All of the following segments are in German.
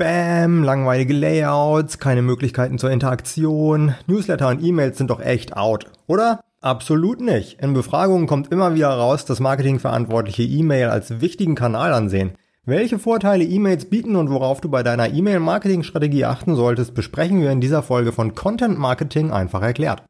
Spam, langweilige Layouts, keine Möglichkeiten zur Interaktion. Newsletter und E-Mails sind doch echt out, oder? Absolut nicht. In Befragungen kommt immer wieder raus, dass Marketingverantwortliche E-Mail als wichtigen Kanal ansehen. Welche Vorteile E-Mails bieten und worauf du bei deiner E-Mail-Marketing-Strategie achten solltest, besprechen wir in dieser Folge von Content Marketing einfach erklärt.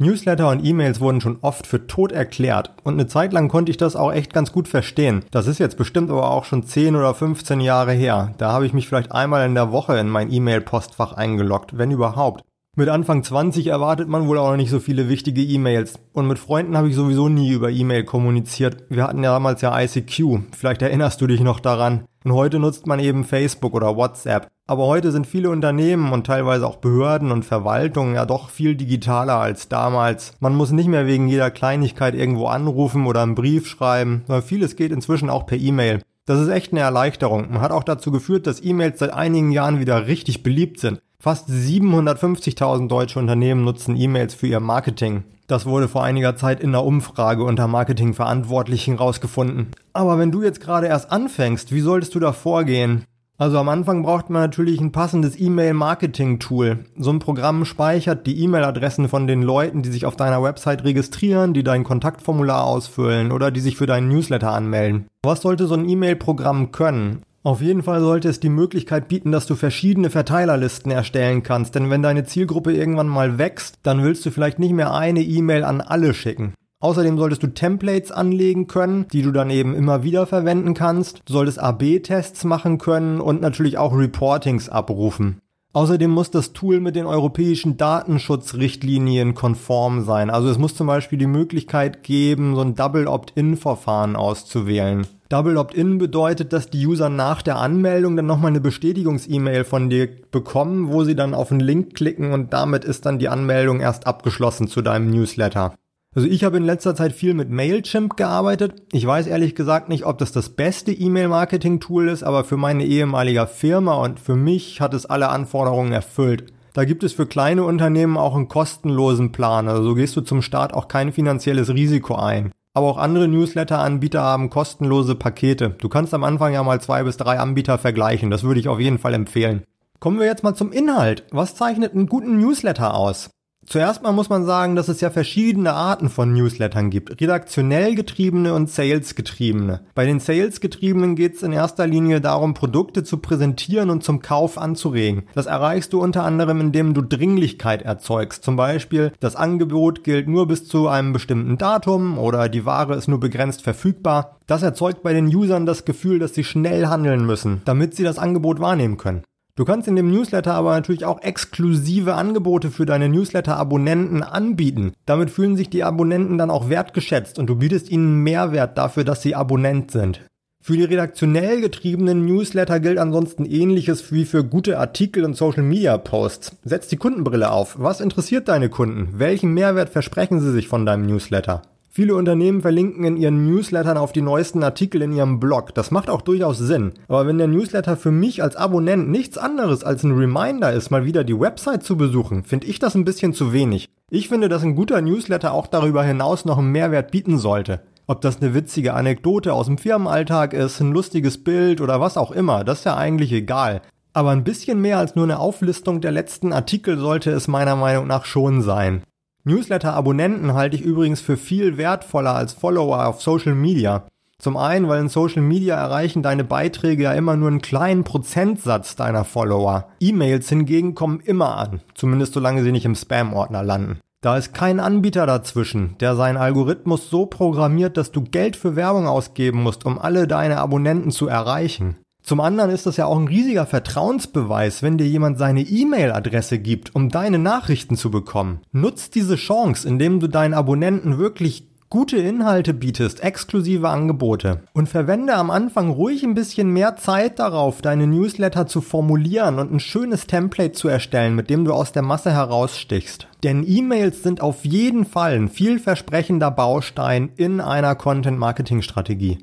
Newsletter und E-Mails wurden schon oft für tot erklärt und eine Zeit lang konnte ich das auch echt ganz gut verstehen. Das ist jetzt bestimmt aber auch schon 10 oder 15 Jahre her. Da habe ich mich vielleicht einmal in der Woche in mein E-Mail-Postfach eingeloggt, wenn überhaupt. Mit Anfang 20 erwartet man wohl auch noch nicht so viele wichtige E-Mails. Und mit Freunden habe ich sowieso nie über E-Mail kommuniziert. Wir hatten ja damals ja ICQ. Vielleicht erinnerst du dich noch daran. Und heute nutzt man eben Facebook oder WhatsApp. Aber heute sind viele Unternehmen und teilweise auch Behörden und Verwaltungen ja doch viel digitaler als damals. Man muss nicht mehr wegen jeder Kleinigkeit irgendwo anrufen oder einen Brief schreiben, sondern vieles geht inzwischen auch per E-Mail. Das ist echt eine Erleichterung und hat auch dazu geführt, dass E-Mails seit einigen Jahren wieder richtig beliebt sind. Fast 750.000 deutsche Unternehmen nutzen E-Mails für ihr Marketing. Das wurde vor einiger Zeit in einer Umfrage unter Marketingverantwortlichen rausgefunden. Aber wenn du jetzt gerade erst anfängst, wie solltest du da vorgehen? Also am Anfang braucht man natürlich ein passendes E-Mail-Marketing-Tool. So ein Programm speichert die E-Mail-Adressen von den Leuten, die sich auf deiner Website registrieren, die dein Kontaktformular ausfüllen oder die sich für deinen Newsletter anmelden. Was sollte so ein E-Mail-Programm können? Auf jeden Fall sollte es die Möglichkeit bieten, dass du verschiedene Verteilerlisten erstellen kannst, denn wenn deine Zielgruppe irgendwann mal wächst, dann willst du vielleicht nicht mehr eine E-Mail an alle schicken. Außerdem solltest du Templates anlegen können, die du dann eben immer wieder verwenden kannst. Du solltest AB-Tests machen können und natürlich auch Reportings abrufen. Außerdem muss das Tool mit den europäischen Datenschutzrichtlinien konform sein. Also es muss zum Beispiel die Möglichkeit geben, so ein Double Opt-in-Verfahren auszuwählen. Double Opt-in bedeutet, dass die User nach der Anmeldung dann nochmal eine Bestätigungs-E-Mail von dir bekommen, wo sie dann auf einen Link klicken und damit ist dann die Anmeldung erst abgeschlossen zu deinem Newsletter. Also ich habe in letzter Zeit viel mit Mailchimp gearbeitet. Ich weiß ehrlich gesagt nicht, ob das das beste E-Mail-Marketing-Tool ist, aber für meine ehemalige Firma und für mich hat es alle Anforderungen erfüllt. Da gibt es für kleine Unternehmen auch einen kostenlosen Plan. Also so gehst du zum Start auch kein finanzielles Risiko ein. Aber auch andere Newsletter-Anbieter haben kostenlose Pakete. Du kannst am Anfang ja mal zwei bis drei Anbieter vergleichen. Das würde ich auf jeden Fall empfehlen. Kommen wir jetzt mal zum Inhalt. Was zeichnet einen guten Newsletter aus? Zuerst mal muss man sagen, dass es ja verschiedene Arten von Newslettern gibt. Redaktionell getriebene und Sales getriebene. Bei den Sales getriebenen geht es in erster Linie darum, Produkte zu präsentieren und zum Kauf anzuregen. Das erreichst du unter anderem, indem du Dringlichkeit erzeugst. Zum Beispiel, das Angebot gilt nur bis zu einem bestimmten Datum oder die Ware ist nur begrenzt verfügbar. Das erzeugt bei den Usern das Gefühl, dass sie schnell handeln müssen, damit sie das Angebot wahrnehmen können. Du kannst in dem Newsletter aber natürlich auch exklusive Angebote für deine Newsletter-Abonnenten anbieten. Damit fühlen sich die Abonnenten dann auch wertgeschätzt und du bietest ihnen Mehrwert dafür, dass sie Abonnent sind. Für die redaktionell getriebenen Newsletter gilt ansonsten ähnliches wie für gute Artikel und Social Media Posts. Setz die Kundenbrille auf. Was interessiert deine Kunden? Welchen Mehrwert versprechen sie sich von deinem Newsletter? Viele Unternehmen verlinken in ihren Newslettern auf die neuesten Artikel in ihrem Blog. Das macht auch durchaus Sinn. Aber wenn der Newsletter für mich als Abonnent nichts anderes als ein Reminder ist, mal wieder die Website zu besuchen, finde ich das ein bisschen zu wenig. Ich finde, dass ein guter Newsletter auch darüber hinaus noch einen Mehrwert bieten sollte. Ob das eine witzige Anekdote aus dem Firmenalltag ist, ein lustiges Bild oder was auch immer, das ist ja eigentlich egal. Aber ein bisschen mehr als nur eine Auflistung der letzten Artikel sollte es meiner Meinung nach schon sein. Newsletter-Abonnenten halte ich übrigens für viel wertvoller als Follower auf Social Media. Zum einen, weil in Social Media erreichen deine Beiträge ja immer nur einen kleinen Prozentsatz deiner Follower. E-Mails hingegen kommen immer an, zumindest solange sie nicht im Spam-Ordner landen. Da ist kein Anbieter dazwischen, der seinen Algorithmus so programmiert, dass du Geld für Werbung ausgeben musst, um alle deine Abonnenten zu erreichen. Zum anderen ist das ja auch ein riesiger Vertrauensbeweis, wenn dir jemand seine E-Mail-Adresse gibt, um deine Nachrichten zu bekommen. Nutz diese Chance, indem du deinen Abonnenten wirklich gute Inhalte bietest, exklusive Angebote und verwende am Anfang ruhig ein bisschen mehr Zeit darauf, deine Newsletter zu formulieren und ein schönes Template zu erstellen, mit dem du aus der Masse herausstichst. Denn E-Mails sind auf jeden Fall ein vielversprechender Baustein in einer Content-Marketing-Strategie.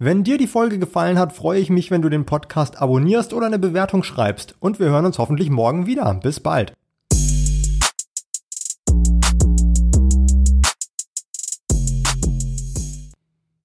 Wenn dir die Folge gefallen hat, freue ich mich, wenn du den Podcast abonnierst oder eine Bewertung schreibst. Und wir hören uns hoffentlich morgen wieder. Bis bald.